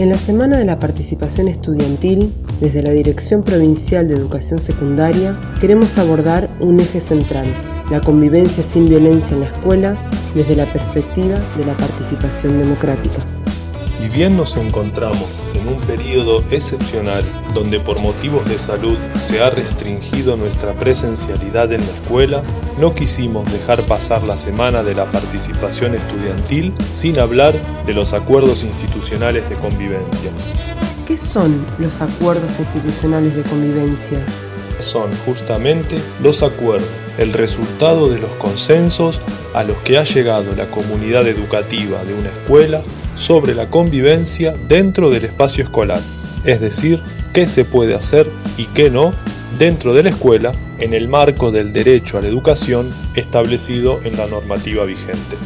En la Semana de la Participación Estudiantil, desde la Dirección Provincial de Educación Secundaria, queremos abordar un eje central, la convivencia sin violencia en la escuela desde la perspectiva de la participación democrática. Si bien nos encontramos en un periodo excepcional donde por motivos de salud se ha restringido nuestra presencialidad en la escuela, no quisimos dejar pasar la semana de la participación estudiantil sin hablar de los acuerdos institucionales de convivencia. ¿Qué son los acuerdos institucionales de convivencia? Son justamente los acuerdos, el resultado de los consensos a los que ha llegado la comunidad educativa de una escuela sobre la convivencia dentro del espacio escolar, es decir, qué se puede hacer y qué no dentro de la escuela en el marco del derecho a la educación establecido en la normativa vigente.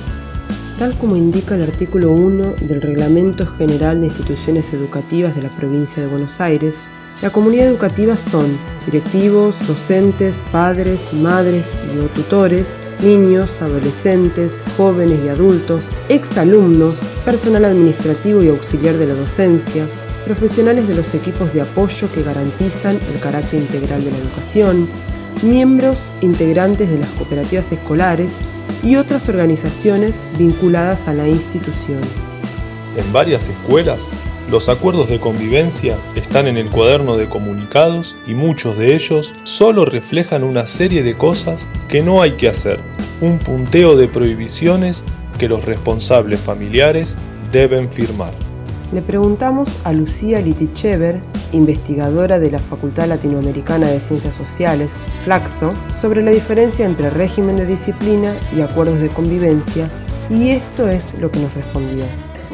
Tal como indica el artículo 1 del Reglamento General de Instituciones Educativas de la Provincia de Buenos Aires, la comunidad educativa son directivos, docentes, padres, madres y o tutores, niños, adolescentes, jóvenes y adultos, exalumnos, personal administrativo y auxiliar de la docencia, profesionales de los equipos de apoyo que garantizan el carácter integral de la educación, miembros integrantes de las cooperativas escolares y otras organizaciones vinculadas a la institución. En varias escuelas los acuerdos de convivencia están en el cuaderno de comunicados y muchos de ellos solo reflejan una serie de cosas que no hay que hacer, un punteo de prohibiciones que los responsables familiares deben firmar. Le preguntamos a Lucía Litichever, investigadora de la Facultad Latinoamericana de Ciencias Sociales, Flaxo, sobre la diferencia entre régimen de disciplina y acuerdos de convivencia, y esto es lo que nos respondió.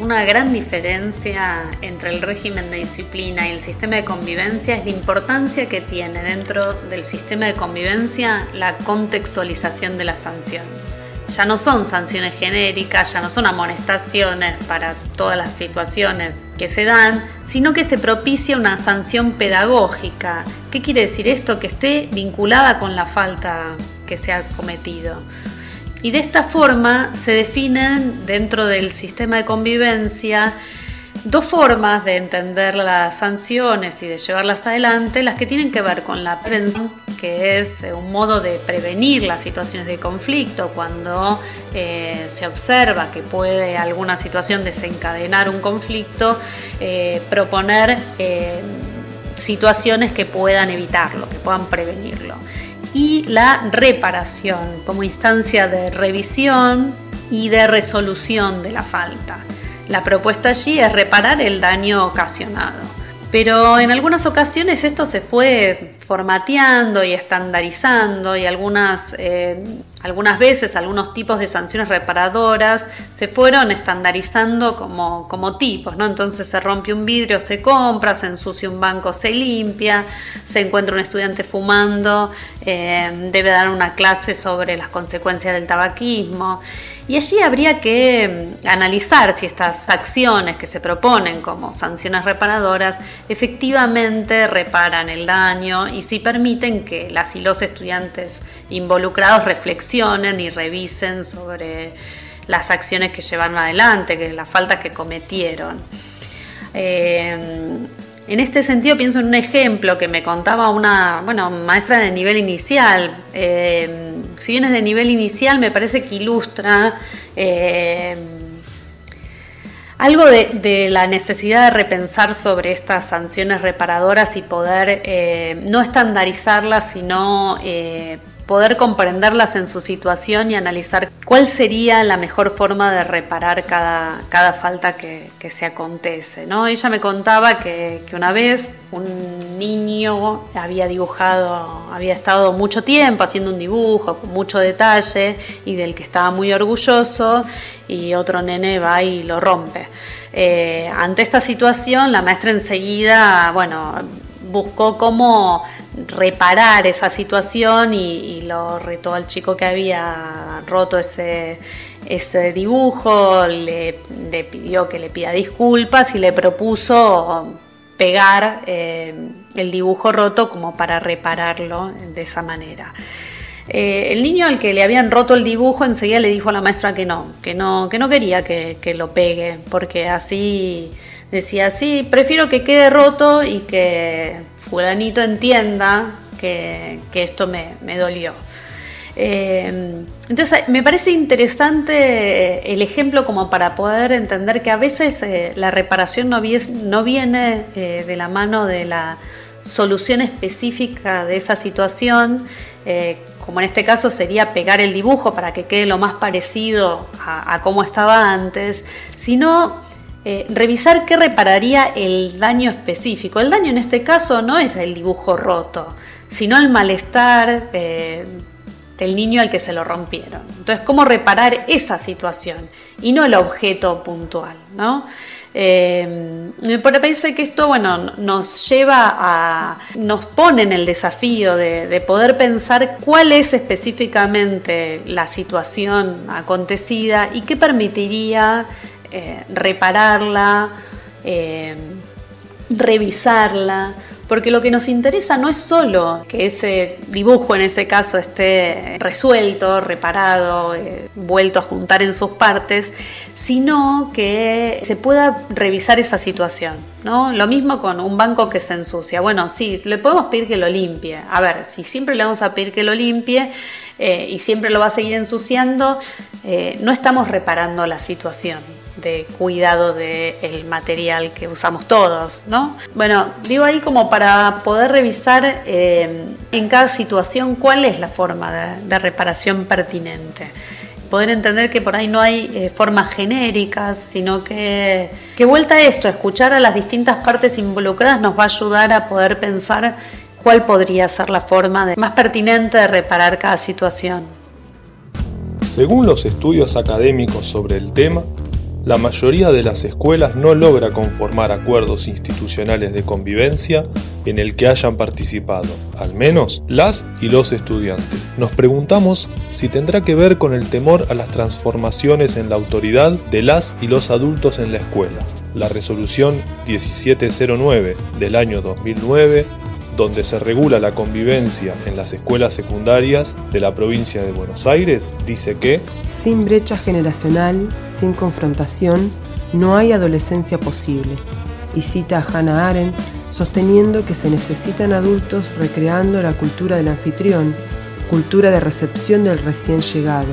Una gran diferencia entre el régimen de disciplina y el sistema de convivencia es la importancia que tiene dentro del sistema de convivencia la contextualización de la sanción. Ya no son sanciones genéricas, ya no son amonestaciones para todas las situaciones que se dan, sino que se propicia una sanción pedagógica. ¿Qué quiere decir esto? Que esté vinculada con la falta que se ha cometido. Y de esta forma se definen dentro del sistema de convivencia dos formas de entender las sanciones y de llevarlas adelante, las que tienen que ver con la prevención, que es un modo de prevenir las situaciones de conflicto cuando eh, se observa que puede alguna situación desencadenar un conflicto, eh, proponer eh, situaciones que puedan evitarlo, que puedan prevenirlo y la reparación como instancia de revisión y de resolución de la falta. La propuesta allí es reparar el daño ocasionado. Pero en algunas ocasiones esto se fue formateando y estandarizando y algunas, eh, algunas veces algunos tipos de sanciones reparadoras se fueron estandarizando como, como tipos, ¿no? Entonces se rompe un vidrio, se compra, se ensucia un banco, se limpia, se encuentra un estudiante fumando, eh, debe dar una clase sobre las consecuencias del tabaquismo. Y allí habría que mm, analizar si estas acciones que se proponen como sanciones reparadoras efectivamente reparan el daño y si permiten que las y los estudiantes involucrados reflexionen y revisen sobre las acciones que llevaron adelante, que las faltas que cometieron. Eh, en este sentido pienso en un ejemplo que me contaba una bueno, maestra de nivel inicial. Eh, si bien es de nivel inicial, me parece que ilustra eh, algo de, la necesidad de repensar sobre estas sanciones reparadoras y poder eh, no estandarizarlas, sino poder comprenderlas en su situación y analizar cuál sería la mejor forma de reparar cada, cada falta que, se acontece. ¿no? Ella me contaba que, una vez un niño había dibujado, había estado mucho tiempo haciendo un dibujo con mucho detalle y del que estaba muy orgulloso y otro nene va y lo rompe. Eh, ante esta situación, la maestra enseguida, bueno, buscó cómo reparar esa situación y, lo retó al chico que había roto ese, ese dibujo, le, pidió que le pida disculpas y le propuso pegar eh, el dibujo roto como para repararlo de esa manera. Eh, el niño al que le habían roto el dibujo enseguida le dijo a la maestra que no, que no, que no quería que, que lo pegue, porque así decía, sí, prefiero que quede roto y que fulanito entienda que, esto me, dolió. Eh, entonces me parece interesante el ejemplo como para poder entender que a veces eh, la reparación no, no viene eh, de la mano de la solución específica de esa situación, como en este caso sería pegar el dibujo para que quede lo más parecido a cómo estaba antes, sino eh, revisar qué repararía el daño específico. El daño en este caso no es el dibujo roto, sino el malestar eh, del niño al que se lo rompieron. Entonces, ¿cómo reparar esa situación y no el objeto puntual? ¿no? Eh, me parece que esto bueno, nos lleva a, nos pone en el desafío de, de, poder pensar cuál es específicamente la situación acontecida y qué permitiría eh, repararla, eh, revisarla, porque lo que nos interesa no es solo que ese dibujo en ese caso esté resuelto, reparado, eh, vuelto a juntar en sus partes, sino que se pueda revisar esa situación. ¿no? Lo mismo con un banco que se ensucia. Bueno, sí, le podemos pedir que lo limpie. A ver, si siempre le vamos a pedir que lo limpie y siempre lo va a seguir ensuciando, no estamos reparando la situación de cuidado del material que usamos todos, ¿no? Bueno, digo ahí como para poder revisar eh, en cada situación cuál es la forma de, reparación pertinente poder entender que por ahí no hay eh, formas genéricas, sino que, que vuelta a esto, escuchar a las distintas partes involucradas nos va a ayudar a poder pensar cuál podría ser la forma más pertinente de reparar cada situación. Según los estudios académicos sobre el tema, la mayoría de las escuelas no logra conformar acuerdos institucionales de convivencia en el que hayan participado, al menos las y los estudiantes. Nos preguntamos si tendrá que ver con el temor a las transformaciones en la autoridad de las y los adultos en la escuela. La resolución 1709 del año 2009 donde se regula la convivencia en las escuelas secundarias de la provincia de Buenos Aires, dice que sin brecha generacional, sin confrontación, no hay adolescencia posible. Y cita a Hannah Arendt sosteniendo que se necesitan adultos recreando la cultura del anfitrión, cultura de recepción del recién llegado,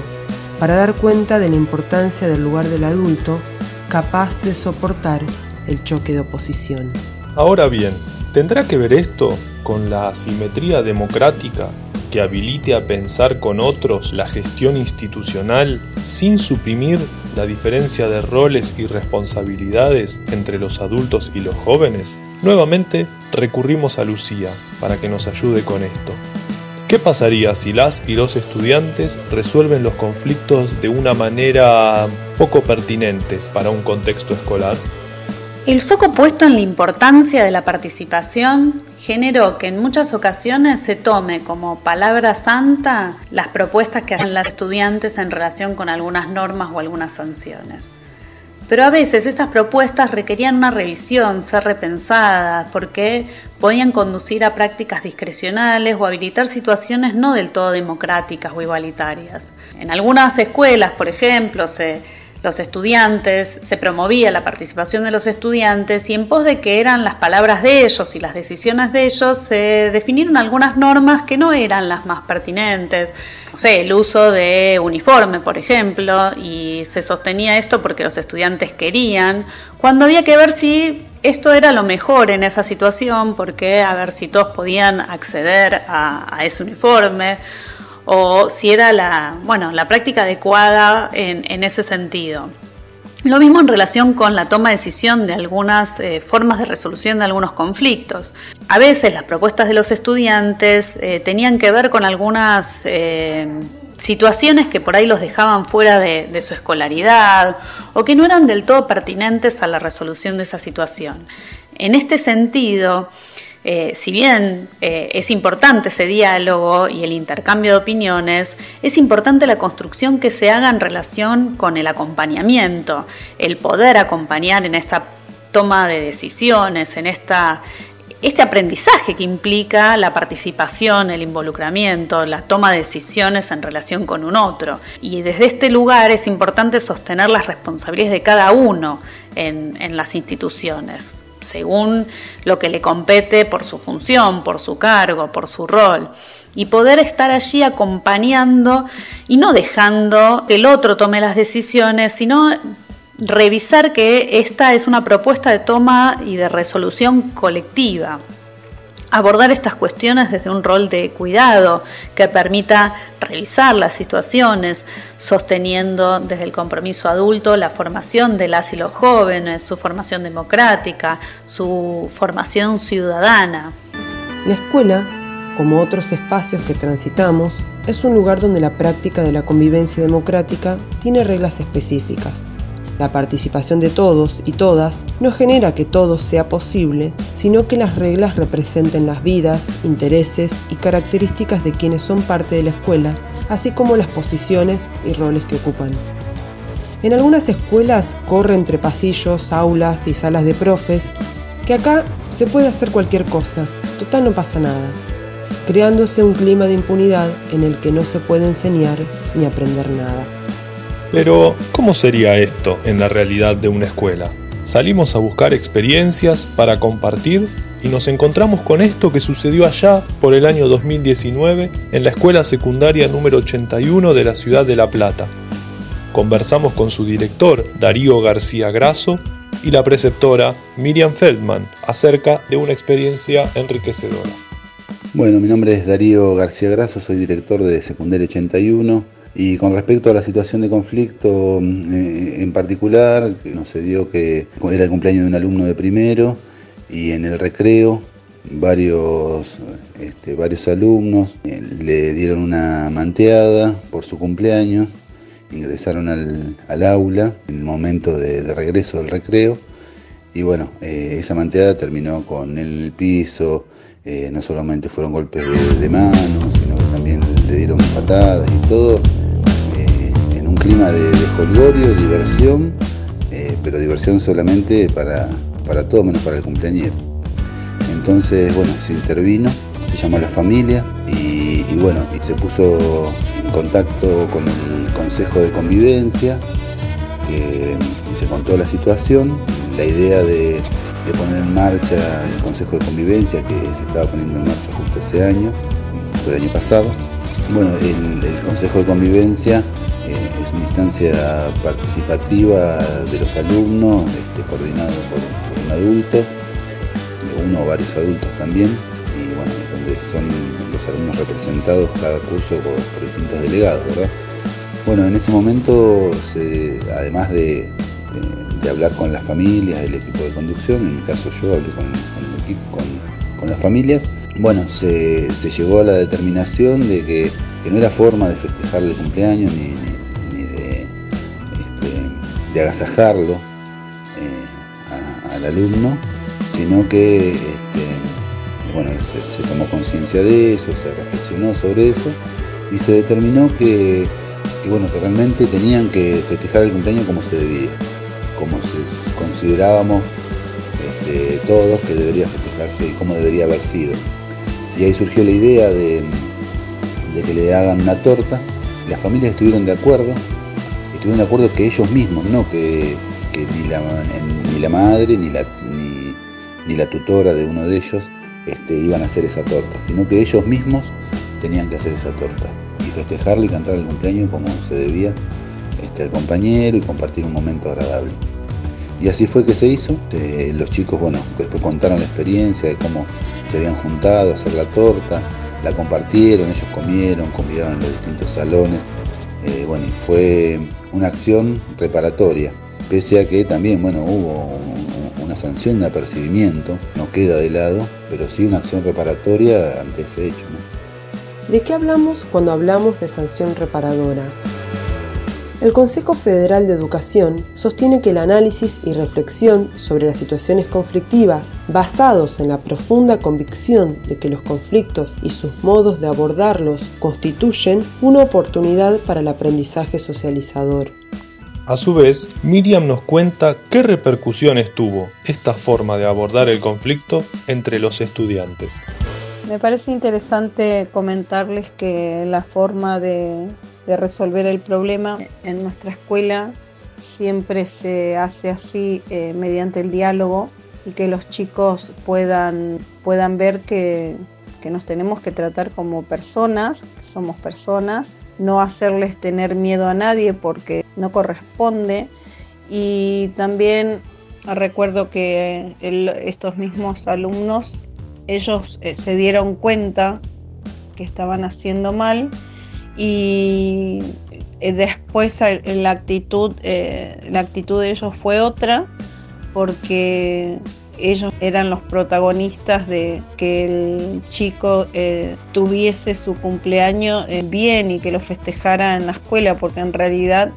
para dar cuenta de la importancia del lugar del adulto capaz de soportar el choque de oposición. Ahora bien, ¿tendrá que ver esto con la asimetría democrática que habilite a pensar con otros la gestión institucional sin suprimir la diferencia de roles y responsabilidades entre los adultos y los jóvenes? Nuevamente recurrimos a Lucía para que nos ayude con esto. ¿Qué pasaría si las y los estudiantes resuelven los conflictos de una manera poco pertinentes para un contexto escolar? El foco puesto en la importancia de la participación generó que en muchas ocasiones se tome como palabra santa las propuestas que hacen las estudiantes en relación con algunas normas o algunas sanciones. Pero a veces estas propuestas requerían una revisión, ser repensadas, porque podían conducir a prácticas discrecionales o habilitar situaciones no del todo democráticas o igualitarias. En algunas escuelas, por ejemplo, se los estudiantes, se promovía la participación de los estudiantes y en pos de que eran las palabras de ellos y las decisiones de ellos, se definieron algunas normas que no eran las más pertinentes. No sé, el uso de uniforme, por ejemplo, y se sostenía esto porque los estudiantes querían, cuando había que ver si esto era lo mejor en esa situación, porque a ver si todos podían acceder a, a ese uniforme o si era la, bueno, la práctica adecuada en, ese sentido. Lo mismo en relación con la toma de decisión de algunas eh, formas de resolución de algunos conflictos. A veces las propuestas de los estudiantes eh, tenían que ver con algunas eh, situaciones que por ahí los dejaban fuera de, de, su escolaridad o que no eran del todo pertinentes a la resolución de esa situación. En este sentido, eh, si bien eh, es importante ese diálogo y el intercambio de opiniones, es importante la construcción que se haga en relación con el acompañamiento, el poder acompañar en esta toma de decisiones, en esta este aprendizaje que implica la participación, el involucramiento, la toma de decisiones en relación con un otro. Y desde este lugar es importante sostener las responsabilidades de cada uno en, en las instituciones según lo que le compete por su función, por su cargo, por su rol, y poder estar allí acompañando y no dejando que el otro tome las decisiones, sino revisar que esta es una propuesta de toma y de resolución colectiva abordar estas cuestiones desde un rol de cuidado que permita revisar las situaciones, sosteniendo desde el compromiso adulto la formación de las y los jóvenes, su formación democrática, su formación ciudadana. La escuela, como otros espacios que transitamos, es un lugar donde la práctica de la convivencia democrática tiene reglas específicas la participación de todos y todas no genera que todo sea posible, sino que las reglas representen las vidas, intereses y características de quienes son parte de la escuela, así como las posiciones y roles que ocupan. En algunas escuelas corre entre pasillos, aulas y salas de profes, que acá se puede hacer cualquier cosa, total no pasa nada, creándose un clima de impunidad en el que no se puede enseñar ni aprender nada. Pero, ¿cómo sería esto en la realidad de una escuela? Salimos a buscar experiencias para compartir y nos encontramos con esto que sucedió allá por el año 2019 en la escuela secundaria número 81 de la ciudad de La Plata. Conversamos con su director, Darío García Grasso, y la preceptora Miriam Feldman acerca de una experiencia enriquecedora. Bueno, mi nombre es Darío García Grasso, soy director de Secundaria 81 y con respecto a la situación de conflicto eh, en particular, nos se dio que era el cumpleaños de un alumno de primero y en el recreo varios, este, varios alumnos eh, le dieron una manteada por su cumpleaños, ingresaron al, aula en el momento de, regreso del recreo. Y bueno, eh, esa manteada terminó con el piso, no solamente fueron golpes de, de manos, sino que también le dieron patadas y todo clima de, de diversión, eh, pero diversión solamente para, para todo menos para el cumpleañero. Entonces, bueno, se intervino, se llamó a la familia y, bueno, y se puso en contacto con el Consejo de Convivencia, que se contó la situación, la idea de, poner en marcha el Consejo de Convivencia que se estaba poniendo en marcha justo ese año, el año pasado. Bueno, el Consejo de Convivencia eh, es una instancia participativa de los alumnos, este, coordinado por, un adulto, uno o varios adultos también, y bueno, donde son los alumnos representados cada curso por, distintos delegados. Bueno, en ese momento, además de, hablar con las familias, el equipo de conducción, en mi caso yo hablé con, el equipo, con, las familias, bueno, se, llegó a la determinación de que, no era forma de festejar el cumpleaños ni, agasajarlo eh, al alumno, sino que este, bueno, se, tomó conciencia de eso, se reflexionó sobre eso y se determinó que, bueno, que realmente tenían que festejar el cumpleaños como se debía, como se, considerábamos este, todos que debería festejarse y cómo debería haber sido. Y ahí surgió la idea de, de que le hagan una torta, las familias estuvieron de acuerdo, estuvieron de acuerdo que ellos mismos, no que, ni, la, ni, la, madre ni la, ni, la tutora de uno de ellos este, iban a hacer esa torta, sino que ellos mismos tenían que hacer esa torta y festejarle y cantar el cumpleaños como se debía este, al compañero y compartir un momento agradable. Y así fue que se hizo. Este, los chicos, bueno, después contaron la experiencia de cómo se habían juntado a hacer la torta, la compartieron, ellos comieron, convidaron en los distintos salones. Eh, bueno, y fue una acción reparatoria, pese a que también, bueno, hubo una sanción, un apercibimiento, no queda de lado, pero sí una acción reparatoria ante ese hecho. ¿De qué hablamos cuando hablamos de sanción reparadora? El Consejo Federal de Educación sostiene que el análisis y reflexión sobre las situaciones conflictivas, basados en la profunda convicción de que los conflictos y sus modos de abordarlos constituyen una oportunidad para el aprendizaje socializador. A su vez, Miriam nos cuenta qué repercusiones tuvo esta forma de abordar el conflicto entre los estudiantes. Me parece interesante comentarles que la forma de, resolver el problema en nuestra escuela siempre se hace así eh, mediante el diálogo y que los chicos puedan, puedan ver que, que nos tenemos que tratar como personas, somos personas, no hacerles tener miedo a nadie porque no corresponde. Y también recuerdo que estos mismos alumnos, ellos eh, se dieron cuenta que estaban haciendo mal y eh, después la actitud, eh, la actitud de ellos fue otra porque ellos eran los protagonistas de que el chico eh, tuviese su cumpleaños bien y que lo festejara en la escuela, porque en realidad,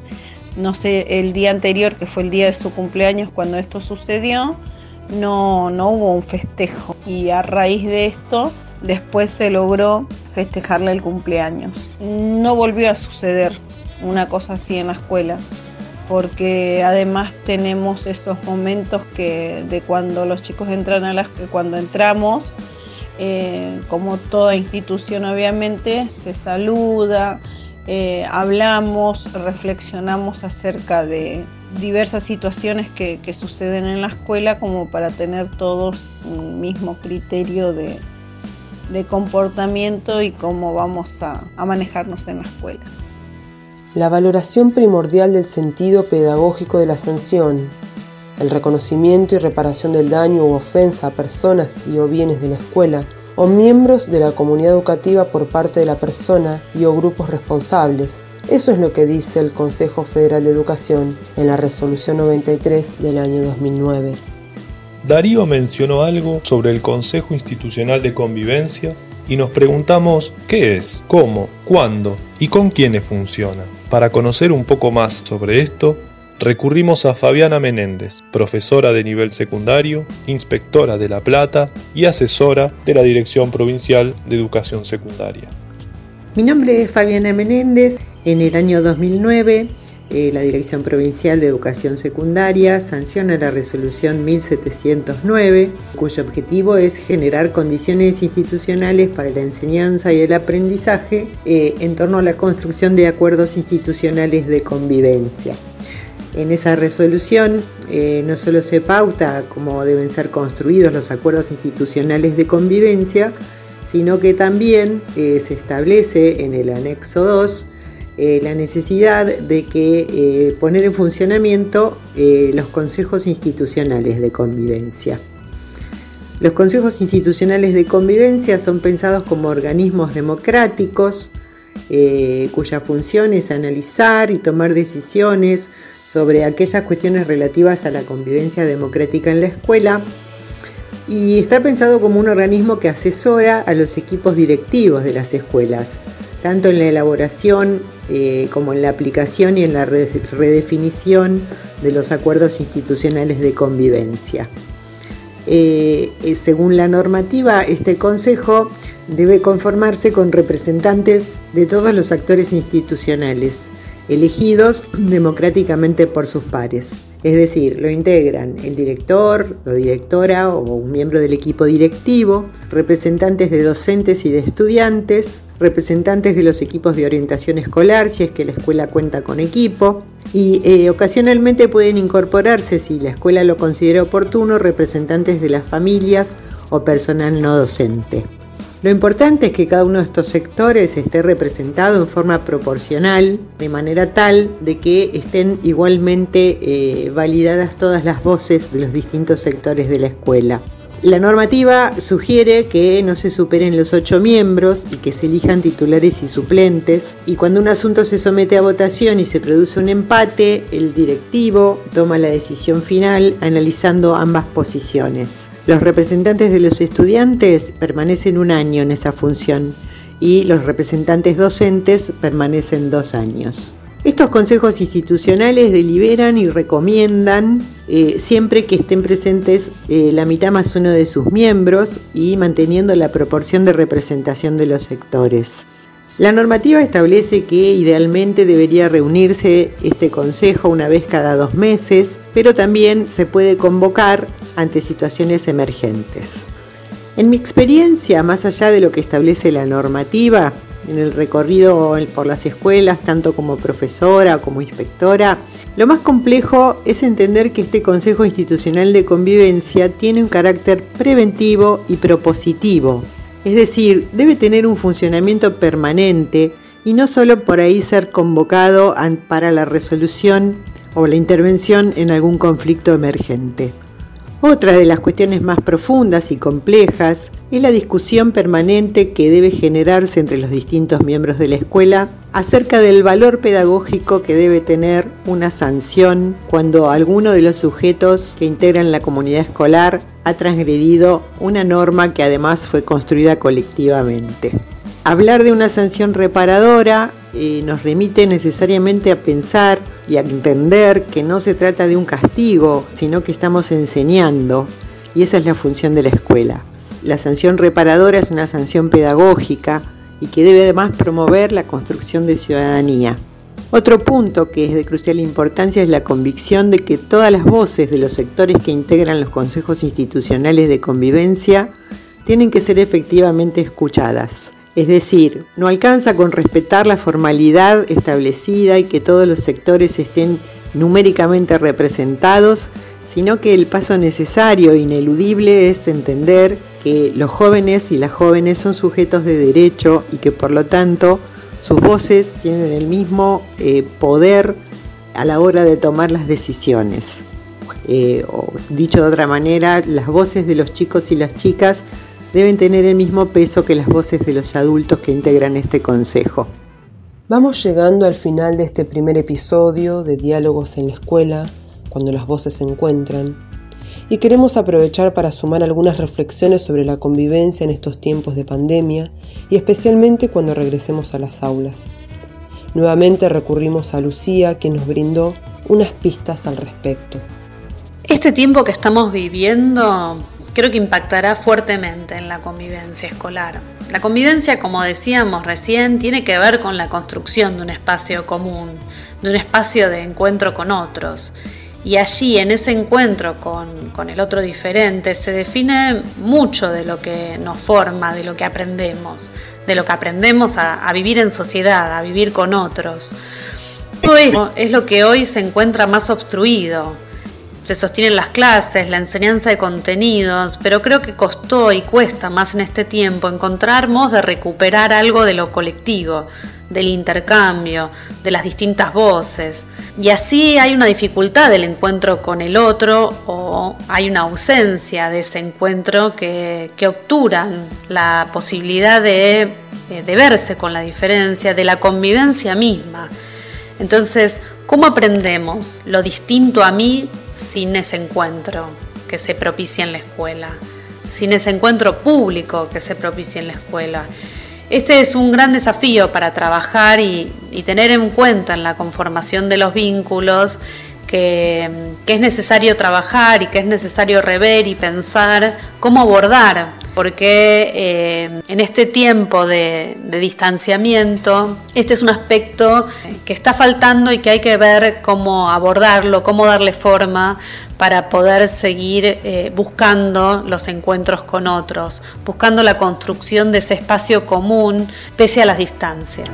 no sé, el día anterior, que fue el día de su cumpleaños cuando esto sucedió, no, no hubo un festejo. Y a raíz de esto, después se logró festejarle el cumpleaños. No volvió a suceder una cosa así en la escuela porque además tenemos esos momentos que de cuando los chicos entran a las cuando entramos eh, como toda institución obviamente se saluda eh, hablamos reflexionamos acerca de diversas situaciones que, suceden en la escuela como para tener todos un mismo criterio de, comportamiento y cómo vamos a manejarnos en la escuela la valoración primordial del sentido pedagógico de la sanción, el reconocimiento y reparación del daño u ofensa a personas y o bienes de la escuela o miembros de la comunidad educativa por parte de la persona y o grupos responsables. Eso es lo que dice el Consejo Federal de Educación en la Resolución 93 del año 2009. Darío mencionó algo sobre el Consejo Institucional de Convivencia y nos preguntamos qué es, cómo, cuándo y con quiénes funciona. Para conocer un poco más sobre esto, recurrimos a Fabiana Menéndez, profesora de nivel secundario, inspectora de La Plata y asesora de la Dirección Provincial de Educación Secundaria. Mi nombre es Fabiana Menéndez. En el año 2009 eh, la Dirección Provincial de Educación Secundaria sanciona la resolución 1709, cuyo objetivo es generar condiciones institucionales para la enseñanza y el aprendizaje eh, en torno a la construcción de acuerdos institucionales de convivencia. En esa resolución eh, no solo se pauta cómo deben ser construidos los acuerdos institucionales de convivencia, sino que también se establece en el anexo 2 eh, la necesidad de que eh, poner en funcionamiento eh, los consejos institucionales de convivencia. Los consejos institucionales de convivencia son pensados como organismos democráticos cuya función es analizar y tomar decisiones sobre aquellas cuestiones relativas a la convivencia democrática en la escuela y está pensado como un organismo que asesora a los equipos directivos de las escuelas, tanto en la elaboración eh, como en la aplicación y en la redefinición de los acuerdos institucionales de convivencia. Eh, eh, según la normativa, este Consejo debe conformarse con representantes de todos los actores institucionales, elegidos democráticamente por sus pares. Es decir, lo integran el director o directora o un miembro del equipo directivo, representantes de docentes y de estudiantes, representantes de los equipos de orientación escolar, si es que la escuela cuenta con equipo, y eh, ocasionalmente pueden incorporarse, si la escuela lo considera oportuno, representantes de las familias o personal no docente. Lo importante es que cada uno de estos sectores esté representado en forma proporcional, de manera tal de que estén igualmente eh, validadas todas las voces de los distintos sectores de la escuela. La normativa sugiere que no se superen los ocho miembros y que se elijan titulares y suplentes. Y cuando un asunto se somete a votación y se produce un empate, el directivo toma la decisión final analizando ambas posiciones. Los representantes de los estudiantes permanecen un año en esa función y los representantes docentes permanecen dos años. Estos consejos institucionales deliberan y recomiendan eh, siempre que estén presentes eh, la mitad más uno de sus miembros y manteniendo la proporción de representación de los sectores. La normativa establece que idealmente debería reunirse este consejo una vez cada dos meses, pero también se puede convocar ante situaciones emergentes. En mi experiencia, más allá de lo que establece la normativa, en el recorrido por las escuelas, tanto como profesora como inspectora, lo más complejo es entender que este Consejo Institucional de Convivencia tiene un carácter preventivo y propositivo es decir, debe tener un funcionamiento permanente y no solo por ahí ser convocado para la resolución o la intervención en algún conflicto emergente. Otra de las cuestiones más profundas y complejas es la discusión permanente que debe generarse entre los distintos miembros de la escuela acerca del valor pedagógico que debe tener una sanción cuando alguno de los sujetos que integran la comunidad escolar ha transgredido una norma que además fue construida colectivamente. Hablar de una sanción reparadora eh, nos remite necesariamente a pensar y entender que no se trata de un castigo, sino que estamos enseñando, y esa es la función de la escuela. La sanción reparadora es una sanción pedagógica y que debe además promover la construcción de ciudadanía. Otro punto que es de crucial importancia es la convicción de que todas las voces de los sectores que integran los consejos institucionales de convivencia tienen que ser efectivamente escuchadas. Es decir, no alcanza con respetar la formalidad establecida y que todos los sectores estén numéricamente representados, sino que el paso necesario e ineludible es entender que los jóvenes y las jóvenes son sujetos de derecho y que por lo tanto sus voces tienen el mismo eh, poder a la hora de tomar las decisiones. Eh, o dicho de otra manera, las voces de los chicos y las chicas deben tener el mismo peso que las voces de los adultos que integran este consejo. Vamos llegando al final de este primer episodio de Diálogos en la Escuela, cuando las voces se encuentran, y queremos aprovechar para sumar algunas reflexiones sobre la convivencia en estos tiempos de pandemia y especialmente cuando regresemos a las aulas. Nuevamente recurrimos a Lucía, que nos brindó unas pistas al respecto. Este tiempo que estamos viviendo creo que impactará fuertemente en la convivencia escolar. La convivencia, como decíamos recién, tiene que ver con la construcción de un espacio común, de un espacio de encuentro con otros. Y allí, en ese encuentro con, el otro diferente, se define mucho de lo que nos forma, de lo que aprendemos, de lo que aprendemos a, a vivir en sociedad, a vivir con otros. Todo eso es lo que hoy se encuentra más obstruido. Se sostienen las clases, la enseñanza de contenidos, pero creo que costó y cuesta más en este tiempo encontrar de recuperar algo de lo colectivo, del intercambio, de las distintas voces. Y así hay una dificultad del encuentro con el otro o hay una ausencia de ese encuentro que, que obturan la posibilidad de, eh, de verse con la diferencia, de la convivencia misma. Entonces, ¿cómo aprendemos lo distinto a mí sin ese encuentro que se propicia en la escuela? Sin ese encuentro público que se propicia en la escuela. Este es un gran desafío para trabajar y, tener en cuenta en la conformación de los vínculos que, es necesario trabajar y que es necesario rever y pensar cómo abordar, porque eh, en este tiempo de, distanciamiento, este es un aspecto que está faltando y que hay que ver cómo abordarlo, cómo darle forma para poder seguir eh, buscando los encuentros con otros, buscando la construcción de ese espacio común pese a las distancias.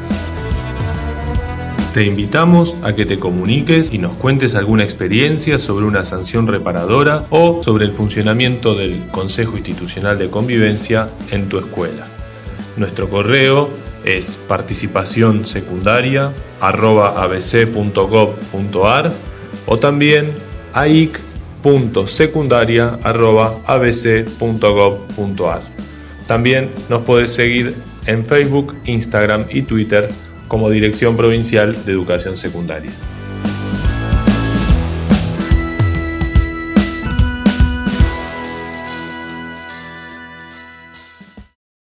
Te invitamos a que te comuniques y nos cuentes alguna experiencia sobre una sanción reparadora o sobre el funcionamiento del Consejo Institucional de Convivencia en tu escuela. Nuestro correo es participación secundaria o también aic secundaria.abc.gov.ar. También nos puedes seguir en Facebook, Instagram y Twitter como Dirección Provincial de Educación Secundaria.